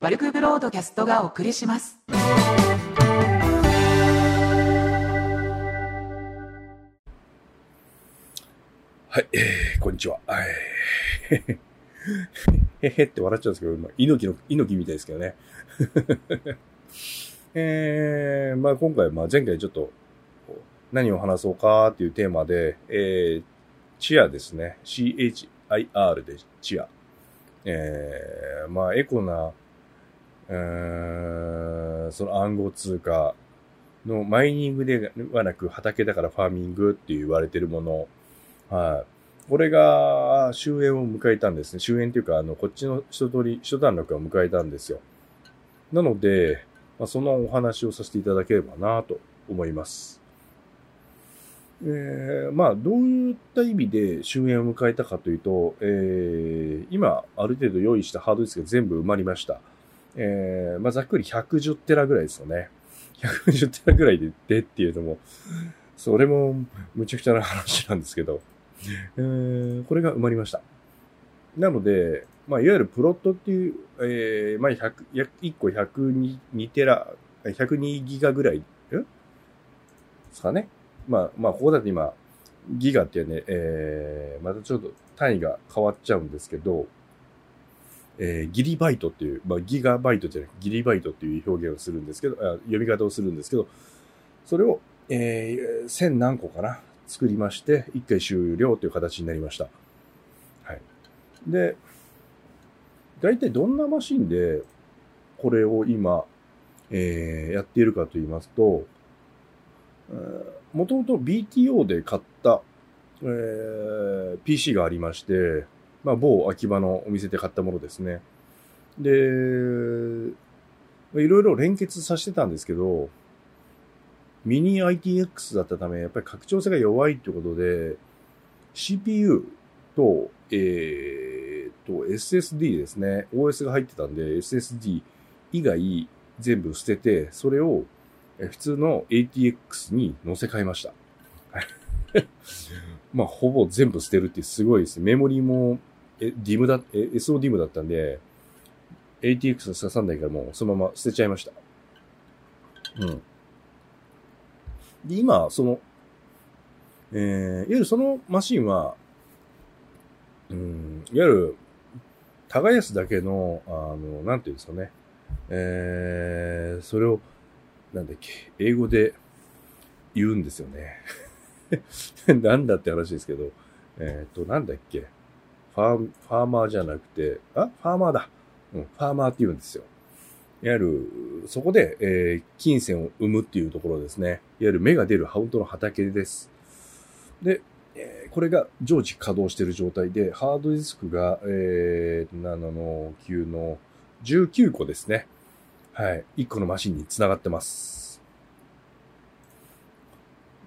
バルクブロードキャストがお送りします。はい、えー、こんにちは。はい。へへって笑っちゃうんですけど、まあ、猪木の、猪木みたいですけどね。えー、まあ今回、まあ前回ちょっと、何を話そうかっていうテーマで、えー、チアですね。CHIR でチア。えー、まあエコな、うーん、その暗号通貨のマイニングではなく畑だからファーミングって言われてるもの。はい。これが終焉を迎えたんですね。終焉っていうか、あの、こっちの一通り、一段落を迎えたんですよ。なので、まあ、そのお話をさせていただければなと思います。えー、まあ、どういった意味で終焉を迎えたかというと、えー、今、ある程度用意したハードディスクが全部埋まりました。えー、まあ、ざっくり110テラぐらいですよね。110テラぐらいで、でっていうのも、それもむちゃくちゃな話なんですけど、えー、これが埋まりました。なので、まあ、いわゆるプロットっていう、えー、まあ、100、1個102テラ、102ギガぐらい、ですかね。まあ、まあ、ここだと今、ギガってね、えー、またちょっと単位が変わっちゃうんですけど、えー、ギリバイトっていう、まあ、ギガバイトじゃなくギリバイトっていう表現をするんですけど、あ読み方をするんですけど、それを、えー、千何個かな作りまして、一回終了という形になりました。はい。で、大体どんなマシンでこれを今、えー、やっているかと言いますと、もともと BTO で買った、えー、PC がありまして、まあ、某秋葉のお店で買ったものですね。で、いろいろ連結させてたんですけど、ミニ ITX だったため、やっぱり拡張性が弱いということで、CPU と、えー、と、SSD ですね。OS が入ってたんで、SSD 以外全部捨てて、それを普通の ATX に乗せ替えました。まあ、ほぼ全部捨てるってすごいです。メモリーも、え、DIM だ、え、SODIM だったんで、ATX 刺さんないからもうそのまま捨てちゃいました。うん。で、今、その、えー、いわゆるそのマシンは、うん、いわゆる、耕すだけの、あの、なんていうんですかね。えー、それを、なんだっけ、英語で言うんですよね。なんだって話ですけど、えっ、ー、と、なんだっけ、ファー、マーじゃなくて、あ？ファーマーだ。うん、ファーマーって言うんですよ。いわゆる、そこで、えー、金銭を生むっていうところですね。いわゆる芽が出る本当の畑です。で、えー、これが常時稼働している状態で、ハードディスクが、えー、7の9の19個ですね。はい。1個のマシンに繋がってます。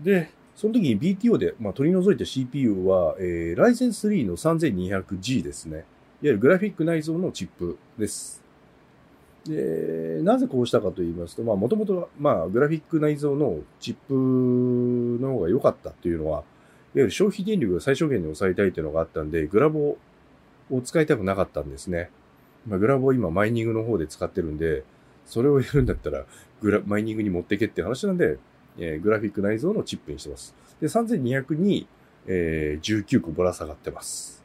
で、その時に BTO で、まあ、取り除いた CPU は、えー、Ryzen 3の 3200G ですね。いわゆるグラフィック内蔵のチップです。で、なぜこうしたかと言いますと、まあ、もともと、まあ、グラフィック内蔵のチップの方が良かったっていうのは、いわゆる消費電力を最小限に抑えたいっていうのがあったんで、グラボを使いたくなかったんですね。まあ、グラボを今マイニングの方で使ってるんで、それをやるんだったら、グラ、マイニングに持ってけって話なんで、えー、グラフィック内蔵のチップにしてます。で、3200に、えー、19個ぶら下がってます。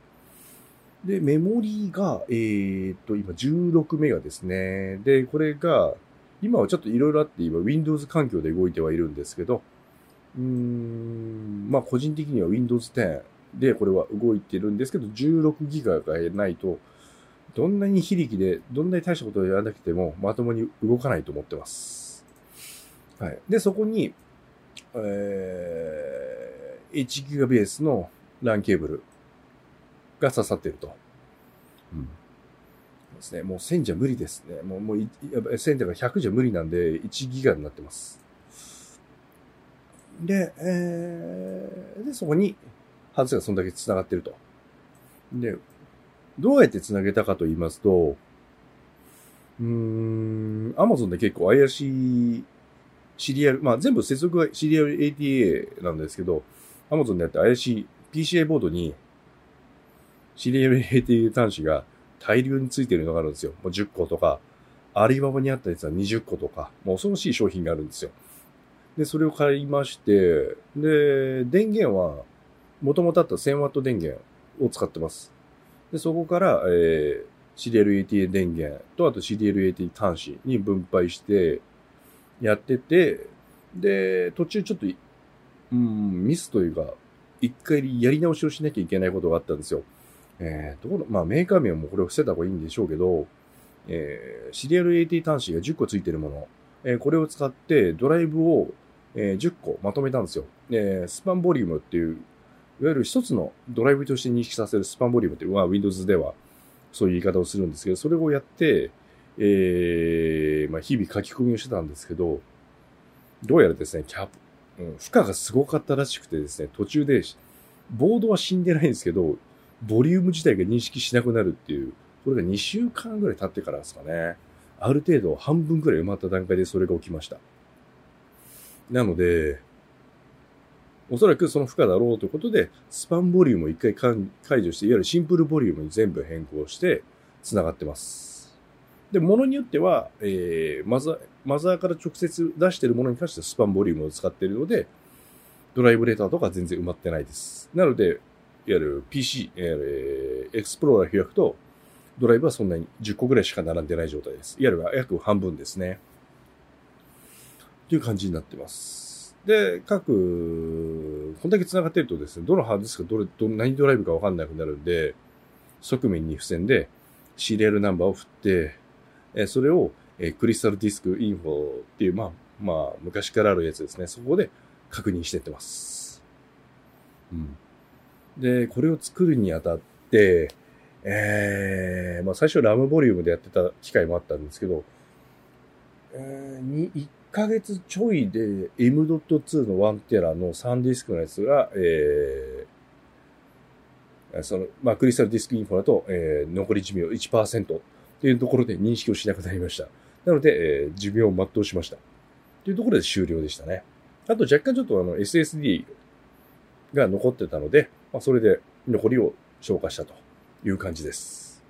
で、メモリーが、えー、っと、今16メガですね。で、これが、今はちょっといろいろあって、今 Windows 環境で動いてはいるんですけど、うーん、まあ個人的には Windows 10でこれは動いてるんですけど、16ギガがないと、どんなに非力で、どんなに大したことをやらなくても、まともに動かないと思ってます。はい。で、そこに、えー、1ギガベースの LAN ケーブルが刺さっていると。うん。ですね。もう1000じゃ無理ですね。もう、もう、1000だから100じゃ無理なんで、1ギガになってます。で、えー、で、そこに、ハーツがそんだけ繋がってると。で、どうやって繋げたかと言いますと、うーん、アマゾンで結構怪しいシリアル、まあ全部接続はシリアル ATA なんですけど、アマゾンでやって怪しい PCI ボードにシリアル ATA 端子が大量についてるのがあるんですよ。もう10個とか、アリババにあったやつは20個とか、もう恐ろしい商品があるんですよ。で、それを買いまして、で、電源は、元々あった 1000W 電源を使ってます。で、そこから、えー、CDL-ATA 電源と、あと CDL-ATA 端子に分配して、やってて、で、途中ちょっと、うん、ミスというか、一回やり直しをしなきゃいけないことがあったんですよ。えー、ところ、まあメーカー名もこれを伏せた方がいいんでしょうけど、えー、CDL-AT 端子が10個ついてるもの、えーこれを使ってドライブを、えー10個まとめたんですよ。えースパンボリュームっていう、いわゆる一つのドライブとして認識させるスパンボリュームっていうのは Windows ではそういう言い方をするんですけど、それをやって、えーまあ、日々書き込みをしてたんですけど、どうやらですね、キャップ、うん、負荷がすごかったらしくてですね、途中で、ボードは死んでないんですけど、ボリューム自体が認識しなくなるっていう、これが2週間ぐらい経ってからですかね。ある程度半分くらい埋まった段階でそれが起きました。なので、おそらくその負荷だろうということで、スパンボリュームを一回解除して、いわゆるシンプルボリュームに全部変更して、繋がってます。で、ものによっては、えー、マザー、マザーから直接出しているものに関してはスパンボリュームを使っているので、ドライブレーターとか全然埋まってないです。なので、いわゆる PC、えー、エクスプローラー開くと、ドライブはそんなに10個ぐらいしか並んでない状態です。いわゆる約半分ですね。という感じになってます。で、各、こんだけ繋がってるとですね、どのハードディスクどれ、ど、何ドライブかわかんなくなるんで、側面に付箋でシリアルナンバーを振って、えそれを、えクリスタルディスクインフォっていう、まあ、まあ、昔からあるやつですね。そこで確認してってます。うん。で、これを作るにあたって、えー、まあ最初ラムボリュームでやってた機会もあったんですけど、えー、に、1ヶ月ちょいで M.2 の1テラの3ディスクのやつが、えー、その、まあクリスタルディスクインフォだと、えー、残り寿命1%っていうところで認識をしなくなりました。なので、えー、寿命を全うしました。というところで終了でしたね。あと若干ちょっとあの SSD が残ってたので、まあ、それで残りを消化したという感じです。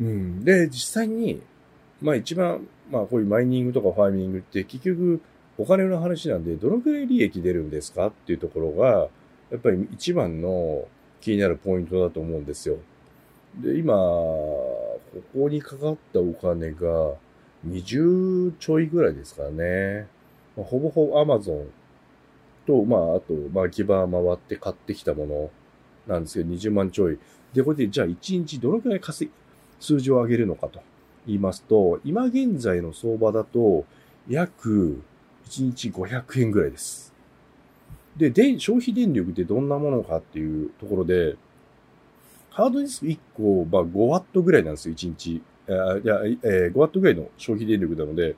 うん。で、実際に、まあ一番、まあこういうマイニングとかファーミングって結局お金の話なんで、どのくらい利益出るんですかっていうところが、やっぱり一番の気になるポイントだと思うんですよ。で、今、ここにかかったお金が20ちょいぐらいですからね。まあ、ほぼほぼ Amazon と、まあ、あと、まあ、ギバー回って買ってきたものなんですけど、20万ちょい。で、これで、じゃあ1日どのくらい稼ぎ、数字を上げるのかと言いますと、今現在の相場だと、約1日500円ぐらいです。で、で、消費電力ってどんなものかっていうところで、ハードディスク1個、まあ5ワットぐらいなんですよ、1日。あいや、えー5ワットぐらいの消費電力なので、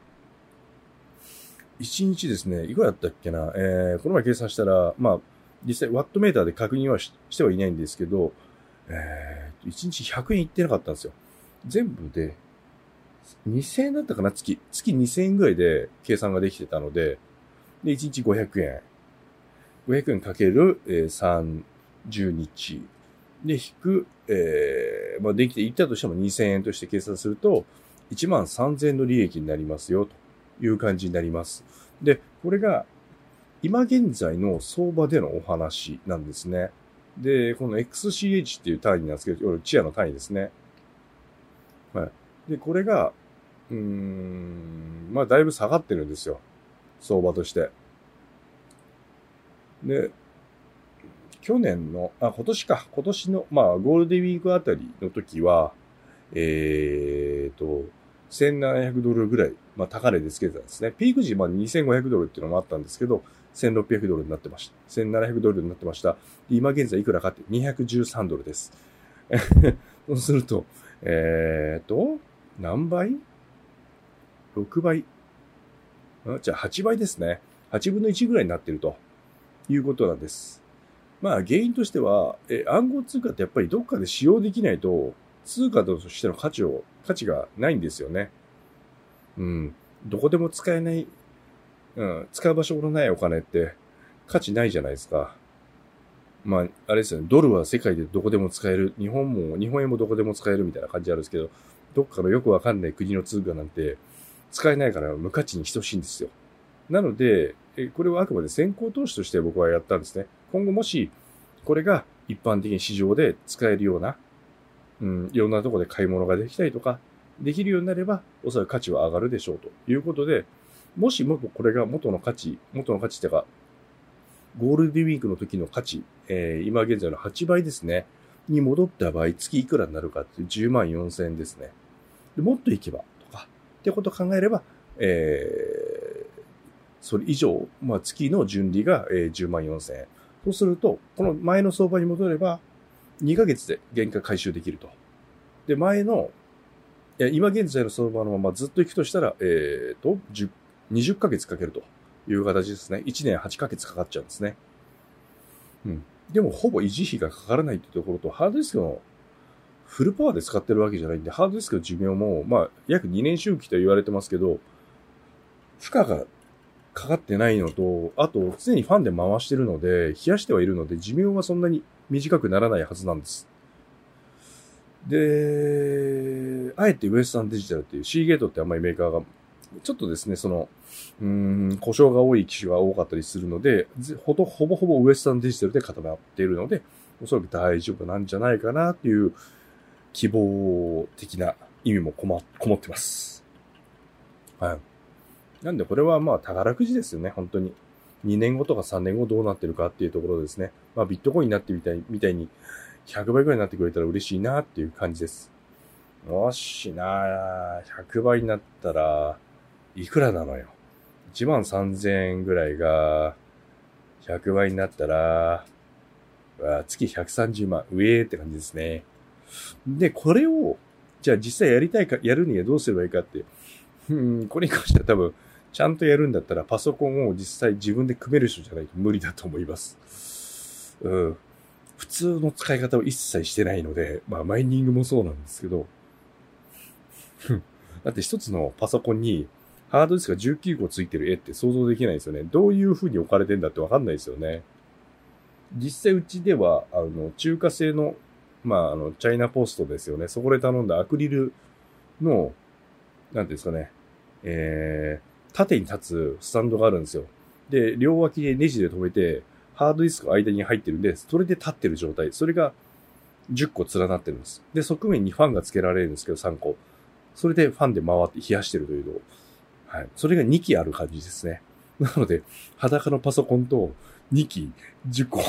1日ですね、いくらだったっけな、えー、この前計算したら、まあ、実際ワットメーターで確認はししてはいないんですけど、えー、1日100円いってなかったんですよ。全部で、2000円だったかな、月。月2000円ぐらいで計算ができてたので、で、1日500円。500円かける、えー、30日。で、引く、えー、まあ、できていったとしても2000円として計算すると、1万3000円の利益になりますよ、という感じになります。で、これが、今現在の相場でのお話なんですね。で、この XCH っていう単位なんですけど、チアの単位ですね。はい。で、これが、うーん、まあ、だいぶ下がってるんですよ。相場として。で、去年の、あ、今年か。今年の、まあ、ゴールデンウィークあたりの時は、えーと、1700ドルぐらい、まあ、高値でつけてたんですね。ピーク時、まあ、2500ドルっていうのもあったんですけど、1600ドルになってました。1700ドルになってました。今現在いくらかって213ドルです。そうすると、えーと、何倍 ?6 倍？あじゃあ8倍ですね。8分の1ぐらいになってるということなんです。まあ原因としては、え暗号通貨ってやっぱりどっかで使用できないと、通貨としての価値を、価値がないんですよね。うん。どこでも使えない、うん、使う場所のないお金って価値ないじゃないですか。まあ、あれですよね。ドルは世界でどこでも使える。日本も、日本円もどこでも使えるみたいな感じあるんですけど、どっかのよくわかんない国の通貨なんて使えないから無価値に等しいんですよ。なので、これはあくまで先行投資として僕はやったんですね。今後もし、これが一般的に市場で使えるような、うん、いろんなところで買い物ができたりとか、できるようになれば、おそらく価値は上がるでしょうということで、もしもこれが元の価値、元の価値ってか、ゴールデンウィークの時の価値、えー、今現在の8倍ですね、に戻った場合、月いくらになるかっていう10万4千円ですね。でもっといけば、とか、ってことを考えれば、えー、それ以上、まあ月の純利が、えー、10万4千円。そうすると、この前の相場に戻れば、2ヶ月で原価回収できると。で、前の、いや今現在の相場のままずっと行くとしたら、えっ、ー、と、10 20ヶ月かけるという形ですね。1年8ヶ月かかっちゃうんですね。うん。でも、ほぼ維持費がかからないっていうところと、ハードディスクのフルパワーで使ってるわけじゃないんで、ハードディスクの寿命も、まあ、約2年周期と言われてますけど、負荷がかかってないのと、あと、常にファンで回してるので、冷やしてはいるので、寿命はそんなに短くならないはずなんです。で、あえてウエスタンデジタルっていう C ゲートってあんまりメーカーがちょっとですね、その、うん、故障が多い機種が多かったりするので、ほぼほぼほぼウエスタンデジタルで固まっているので、おそらく大丈夫なんじゃないかなっていう希望的な意味もこま、こもってます。はい。なんでこれはまあ宝くじですよね、本当に。2年後とか3年後どうなってるかっていうところですね。まあビットコインになってみたい、みたいに100倍ぐらいになってくれたら嬉しいなっていう感じです。もしな100倍になったら、いくらなのよ。1万3000円ぐらいが、100倍になったら、月130万、上って感じですね。で、これを、じゃあ実際やりたいか、やるにはどうすればいいかって、うん、これに関しては多分、ちゃんとやるんだったらパソコンを実際自分で組める人じゃないと無理だと思います。うん。普通の使い方を一切してないので、まあマイニングもそうなんですけど、だって一つのパソコンにハードディスクが19個ついてる絵って想像できないですよね。どういう風に置かれてんだってわかんないですよね。実際うちでは、あの、中華製の、まあ、あの、チャイナポストですよね。そこで頼んだアクリルの、なんていうんですかね、えー、縦に立つスタンドがあるんですよ。で、両脇でネジで止めて、ハードディスク間に入ってるんで、それで立ってる状態。それが10個連なってるんです。で、側面にファンが付けられるんですけど、3個。それでファンで回って冷やしてるというのはい。それが2機ある感じですね。なので、裸のパソコンと2機、10個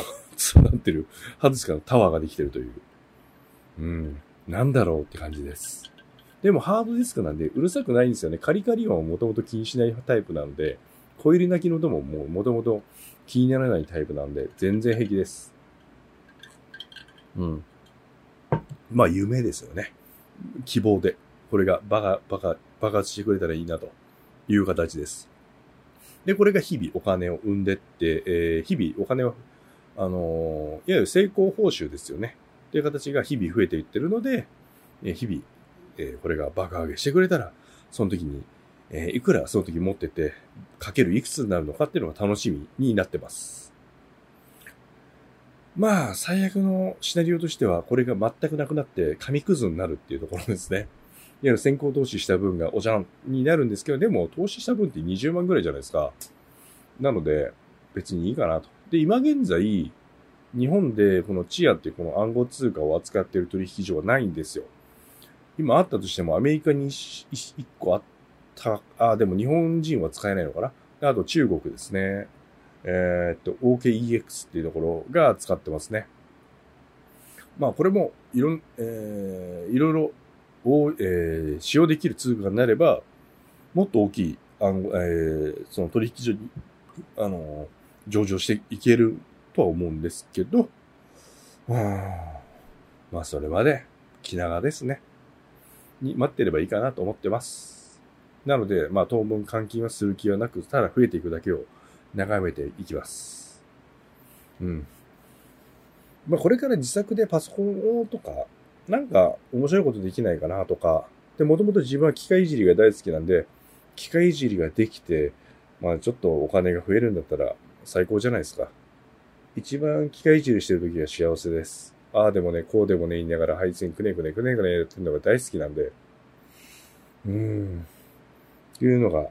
連なってるハードディスクのタワーができてるという。うん。なんだろうって感じです。でもハードディスクなんでうるさくないんですよね。カリカリ音はもともと気にしないタイプなんで、コイル鳴きの音ももうもともと気にならないタイプなんで、全然平気です。うん。まあ、夢ですよね。希望で。これがバカ、バカ、爆発してくれたらいいなと。いう形です。で、これが日々お金を生んでって、えー、日々お金は、あのー、いわゆる成功報酬ですよね。という形が日々増えていってるので、えー、日々、えー、これが爆上げしてくれたら、その時に、えー、いくらその時持ってて、かけるいくつになるのかっていうのが楽しみになってます。まあ、最悪のシナリオとしては、これが全くなくなって、紙くずになるっていうところですね。いわゆる先行投資した分がおじゃんになるんですけど、でも投資した分って20万ぐらいじゃないですか。なので、別にいいかなと。で、今現在、日本でこのチアっていうこの暗号通貨を扱っている取引所はないんですよ。今あったとしてもアメリカに1個あった、あ、でも日本人は使えないのかな？あと中国ですね。えー、っと、OKEX っていうところが使ってますね。まあこれもいろん、えー、いろいろを、えー、使用できる通貨になれば、もっと大きい、あの、えー、その取引所に、あの、上場していけるとは思うんですけど、まあ、それまで、気長ですね。に待ってればいいかなと思ってます。なので、まあ、当分換金はする気はなく、ただ増えていくだけを眺めていきます。うん。まあ、これから自作でパソコンとか、なんか面白いことできないかなとか、で、もともと自分は機械いじりが大好きなんで、機械いじりができて、まあちょっとお金が増えるんだったら最高じゃないですか。一番機械いじりしてる時は幸せです。ああでもね、こうでもね言いながら配線くねくねくねくねやってるのが大好きなんで、うーん。いうのが、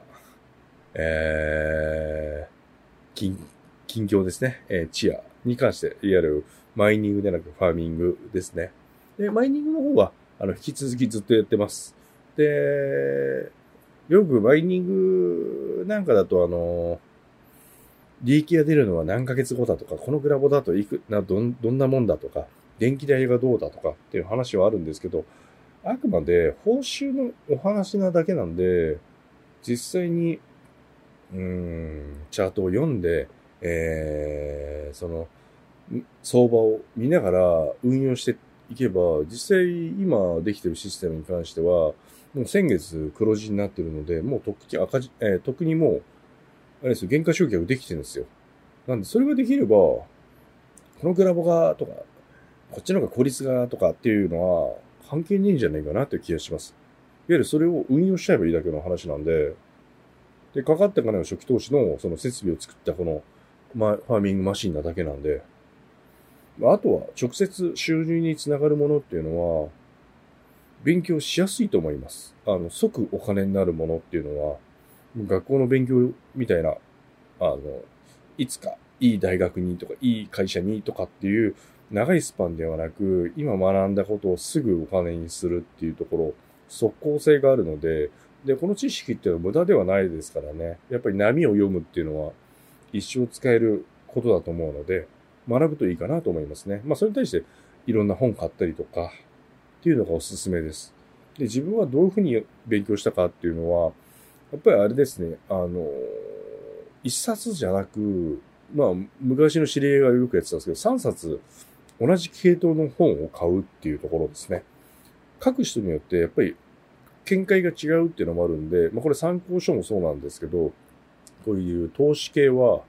えー、近、近況ですね。えー、チアに関して、いわゆるマイニングでなくファーミングですね。で、マイニングの方は、あの、引き続きずっとやってます。で、よくマイニングなんかだと、あの、利益が出るのは何ヶ月後だとか、このグラボだといく、な、どん、どんなもんだとか、電気代がどうだとかっていう話はあるんですけど、あくまで報酬のお話なだけなんで、実際に、うん、チャートを読んで、えー、その、相場を見ながら運用していけば、実際今できてるシステムに関しては、もう先月黒字になってるので、もうとっくに赤字、えー、特にもう、あれですよ、原価償却できてるんですよ。なんで、それができれば、このグラボがとか、こっちの方が効率がとかっていうのは関係ねえんじゃないかなっていう気がします。いわゆるそれを運用しちゃえばいいだけの話なんで、で、かかった金は初期投資のその設備を作ったこの、ま、ファーミングマシンなだけなんで、あとは直接収入につながるものっていうのは、勉強しやすいと思います。あの、即お金になるものっていうのは、学校の勉強みたいな、あの、いつかいい大学にとか、いい会社にとかっていう長いスパンではなく、今学んだことをすぐお金にするっていうところ、即効性があるので、で、この知識っていうのは無駄ではないですからね。やっぱり波を読むっていうのは一生使えることだと思うので、学ぶといいかなと思いますね。まあそれに対していろんな本買ったりとかっていうのがおすすめです。で、自分はどういうふうに勉強したかっていうのは、やっぱりあれですね、あの、一冊じゃなく、まあ昔の知り合いがよくやってたんですけど、三冊同じ系統の本を買うっていうところですね。書く人によってやっぱり見解が違うっていうのもあるんで、まあこれ参考書もそうなんですけど、こういう投資系は、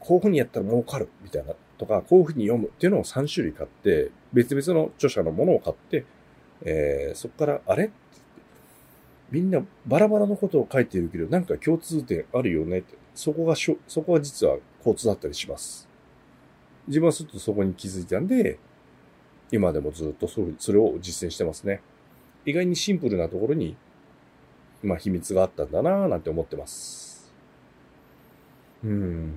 こういうふうにやったら儲かるみたいなとか、こういうふうに読むっていうのを3種類買って、別々の著者のものを買って、えー、そこから、あれ？ってみんなバラバラのことを書いているけど、なんか共通点あるよねって。そこがしょ、そこが実は交通だったりします。自分はすっとそこに気づいたんで、今でもずっとそれそれを実践してますね。意外にシンプルなところに、まあ秘密があったんだなぁなんて思ってます。うん。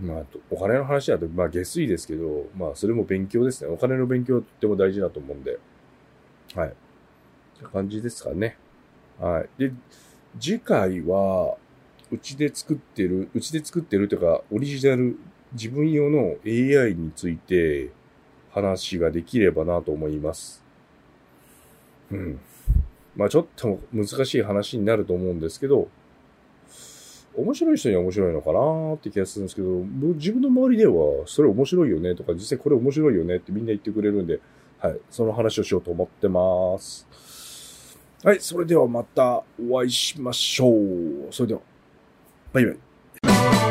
まあ、お金の話だと、まあ下水ですけど、まあそれも勉強ですね。お金の勉強はとっても大事だと思うんで。はい。って感じですかね。はい。で、次回は、うちで作ってる、うちで作ってるというか、オリジナル、自分用の AI について話ができればなと思います。うん。まあちょっと難しい話になると思うんですけど、面白い人には面白いのかなって気がするんですけど、自分の周りでは、それ面白いよねとか、実際これ面白いよねってみんな言ってくれるんで、はい、その話をしようと思ってます。はい、それではまたお会いしましょう。それでは、バイバイ。